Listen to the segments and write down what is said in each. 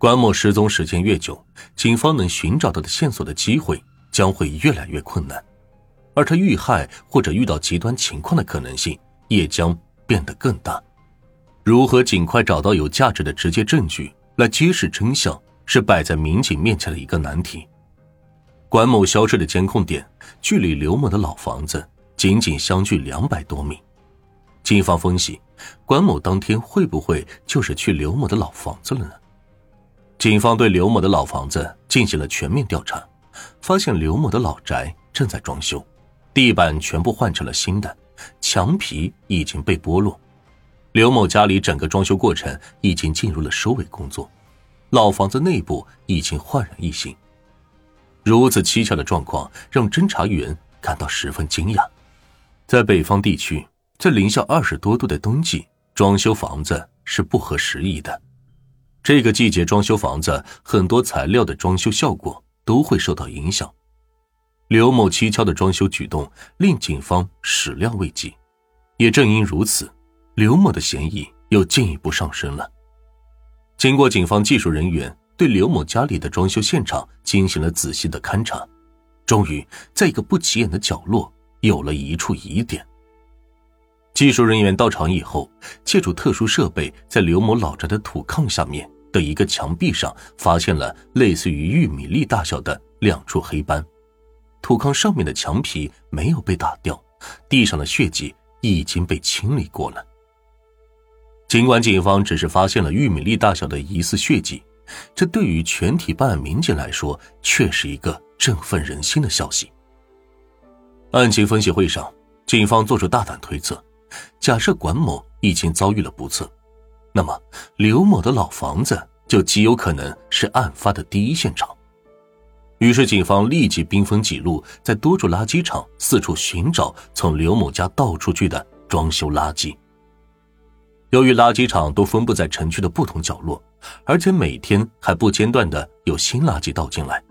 管某失踪时间越久，警方能寻找到的线索的机会将会越来越困难，而他遇害或者遇到极端情况的可能性也将变得更大。如何尽快找到有价值的直接证据来揭示真相，是摆在民警面前的一个难题。管某消失的监控点距离刘某的老房子仅仅相距两百多米，警方分析，管某当天会不会就是去刘某的老房子了呢？警方对刘某的老房子进行了全面调查，发现刘某的老宅正在装修，地板全部换成了新的，墙皮已经被剥落。刘某家里整个装修过程已经进入了收尾工作，老房子内部已经焕然一新。如此蹊跷的状况让侦查员感到十分惊讶。在北方地区，在零下二十多度的冬季，装修房子是不合时宜的。这个季节装修房子，很多材料的装修效果都会受到影响。刘某蹊跷的装修举动令警方始料未及，也正因如此，刘某的嫌疑又进一步上升了。经过警方技术人员对刘某家里的装修现场进行了仔细的勘查，终于在一个不起眼的角落有了一处疑点。技术人员到场以后，借助特殊设备，在刘某老宅的土炕下面的一个墙壁上，发现了类似于玉米粒大小的两处黑斑。土炕上面的墙皮没有被打掉，地上的血迹已经被清理过了。尽管警方只是发现了玉米粒大小的疑似血迹，这对于全体办案民警来说，却是一个振奋人心的消息。案情分析会上，警方做出大胆推测。假设管某已经遭遇了不测，那么刘某的老房子就极有可能是案发的第一现场。于是，警方立即兵分几路，在多处垃圾场四处寻找从刘某家倒出去的装修垃圾。由于垃圾场都分布在城区的不同角落，而且每天还不间断的有新垃圾倒进来，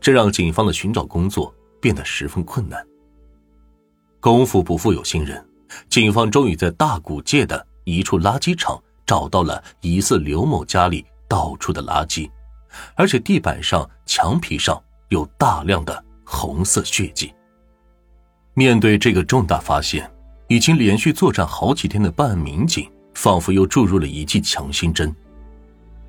这让警方的寻找工作变得十分困难。功夫不负有心人。警方终于在大古界的一处垃圾场找到了疑似刘某家里倒出的垃圾，而且地板上、墙皮上有大量的红色血迹。面对这个重大发现，已经连续作战好几天的办案民警仿佛又注入了一剂强心针。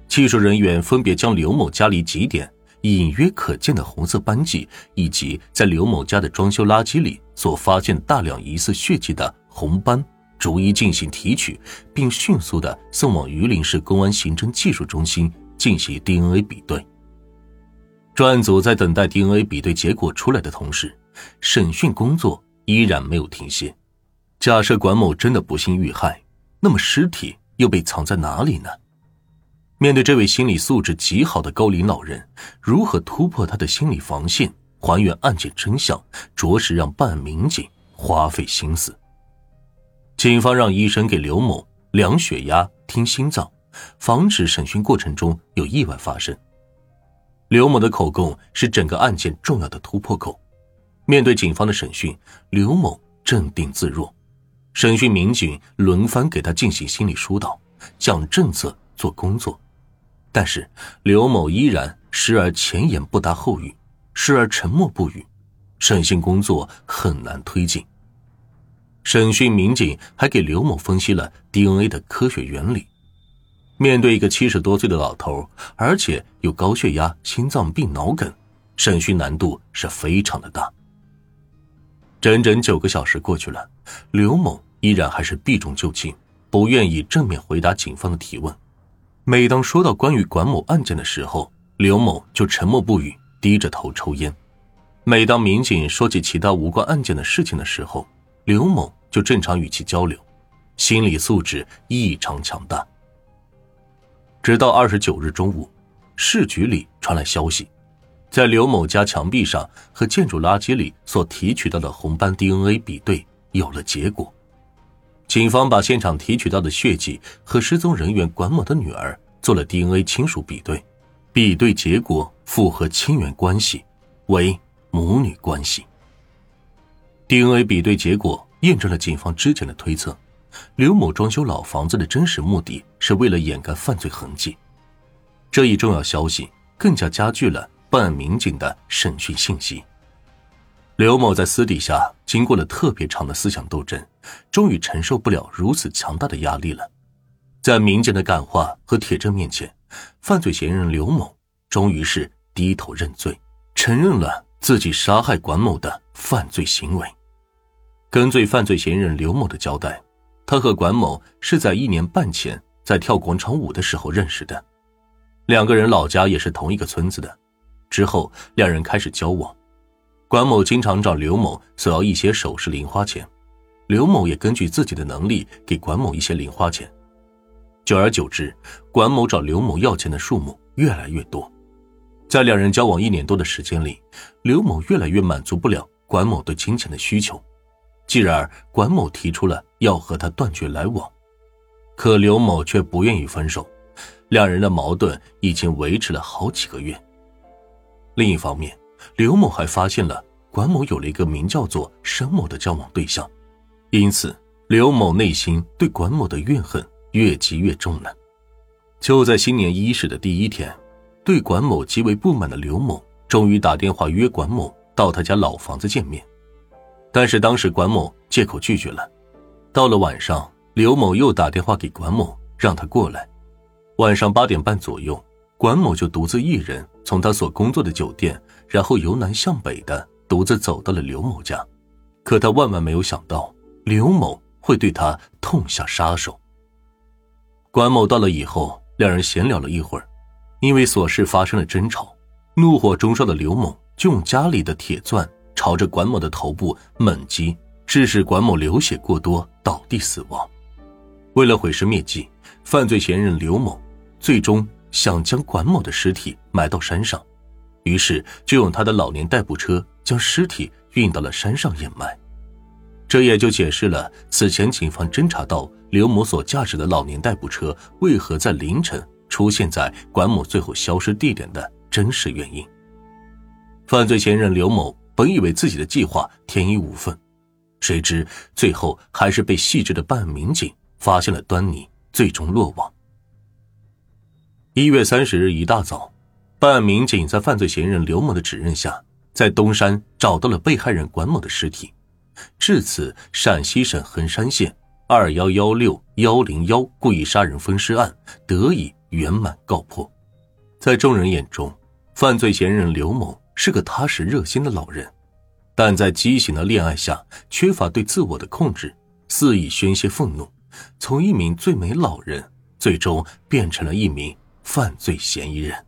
技术人员分别将刘某家里几点隐约可见的红色斑迹，以及在刘某家的装修垃圾里所发现大量疑似血迹的。红斑逐一进行提取，并迅速的送往榆林市公安刑侦技术中心进行 DNA 比对。专案组在等待 DNA 比对结果出来的同时，审讯工作依然没有停歇。假设管某真的不幸遇害，那么尸体又被藏在哪里呢？面对这位心理素质极好的高龄老人，如何突破他的心理防线，还原案件真相，着实让办案民警花费心思。警方让医生给刘某量血压、听心脏，防止审讯过程中有意外发生。刘某的口供是整个案件重要的突破口。面对警方的审讯，刘某镇定自若。审讯民警轮番给他进行心理疏导，讲政策、做工作，但是刘某依然时而前言不搭后语，时而沉默不语，审讯工作很难推进。审讯民警还给刘某分析了 DNA 的科学原理。面对一个七十多岁的老头，而且有高血压、心脏病、脑梗，审讯难度是非常的大。整整九个小时过去了，刘某依然还是避重就轻，不愿意正面回答警方的提问。每当说到关于管某案件的时候，刘某就沉默不语，低着头抽烟。每当民警说起其他无关案件的事情的时候，刘某就正常与其交流，心理素质异常强大。直到二十九日中午，市局里传来消息，在刘某家墙壁上和建筑垃圾里所提取到的红斑 DNA 比对有了结果。警方把现场提取到的血迹和失踪人员管某的女儿做了 DNA 亲属比对，比对结果符合亲缘关系，为母女关系。DNA 比对结果验证了警方之前的推测：刘某装修老房子的真实目的是为了掩盖犯罪痕迹。这一重要消息更加加剧了办案民警的审讯信息。刘某在私底下经过了特别长的思想斗争，终于承受不了如此强大的压力了。在民警的感化和铁证面前，犯罪嫌疑人刘某终于是低头认罪，承认了自己杀害管某的犯罪行为。根据犯罪嫌疑人刘某的交代，他和管某是在一年半前在跳广场舞的时候认识的，两个人老家也是同一个村子的。之后，两人开始交往。管某经常找刘某索要一些首饰零花钱，刘某也根据自己的能力给管某一些零花钱。久而久之，管某找刘某要钱的数目越来越多。在两人交往一年多的时间里，刘某越来越满足不了管某对金钱的需求，继而管某提出了要和他断绝来往，可刘某却不愿意分手。两人的矛盾已经维持了好几个月。另一方面，刘某还发现了管某有了一个名叫做沈某的交往对象，因此刘某内心对管某的怨恨越积越重了。就在新年伊始的第一天，对管某极为不满的刘某终于打电话约管某到他家老房子见面，但是当时管某借口拒绝了。到了晚上，刘某又打电话给管某让他过来。晚上八点半左右，管某就独自一人从他所工作的酒店。然后由南向北的独自走到了刘某家，可他万万没有想到刘某会对他痛下杀手。管某到了以后，两人闲聊了一会儿，因为琐事发生了争吵，怒火中烧的刘某就用家里的铁钻朝着管某的头部猛击，致使管某流血过多倒地死亡。为了毁尸灭迹，犯罪嫌疑人刘某最终想将管某的尸体埋到山上。于是就用他的老年代步车将尸体运到了山上掩埋，这也就解释了此前警方侦查到刘某所驾驶的老年代步车为何在凌晨出现在管某最后消失地点的真实原因。犯罪嫌疑人刘某本以为自己的计划天衣无缝，谁知最后还是被细致的办案民警发现了端倪，最终落网。一月三十日一大早。办案民警在犯罪嫌疑人刘某的指认下，在东山找到了被害人管某的尸体。至此，陕西省横山县二幺幺六幺零幺故意杀人分尸案得以圆满告破。在众人眼中，犯罪嫌疑人刘某是个踏实热心的老人，但在畸形的恋爱下，缺乏对自我的控制，肆意宣泄愤怒，从一名最美老人，最终变成了一名犯罪嫌疑人。